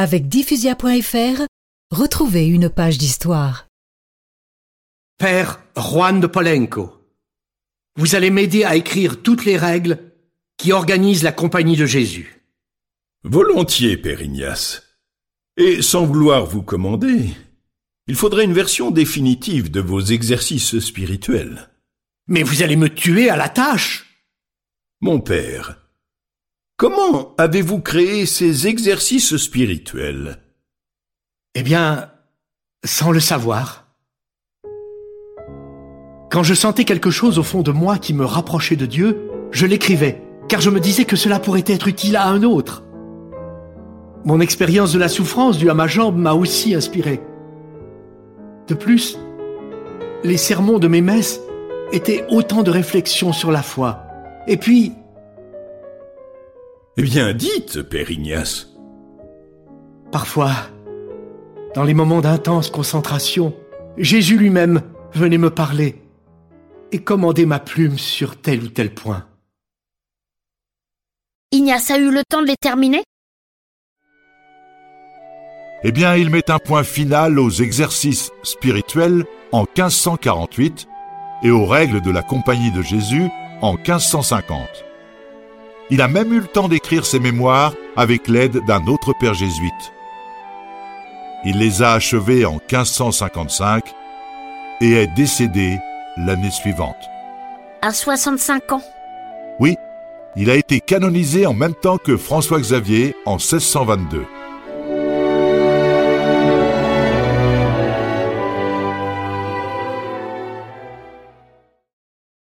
Avec diffusia.fr, retrouvez une page d'histoire. Père Juan de Polenco, vous allez m'aider à écrire toutes les règles qui organisent la compagnie de Jésus. Volontiers, Père Ignace. Et sans vouloir vous commander, il faudrait une version définitive de vos exercices spirituels. Mais vous allez me tuer à la tâche. Mon père, comment avez-vous créé ces exercices spirituels? Eh bien, sans le savoir. Quand je sentais quelque chose au fond de moi qui me rapprochait de Dieu, je l'écrivais, car je me disais que cela pourrait être utile à un autre. Mon expérience de la souffrance due à ma jambe m'a aussi inspiré. De plus, les sermons de mes messes étaient autant de réflexions sur la foi. Et puis... Eh bien, dites, Père Ignace. Parfois, dans les moments d'intense concentration, Jésus lui-même venait me parler et commander ma plume sur tel ou tel point. Ignace a eu le temps de les terminer? Eh bien, il met un point final aux exercices spirituels en 1548 et aux règles de la Compagnie de Jésus en 1550. Il a même eu le temps d'écrire ses mémoires avec l'aide d'un autre père jésuite. Il les a achevés en 1555 et est décédé l'année suivante. À 65 ans. Oui, il a été canonisé en même temps que François Xavier en 1622.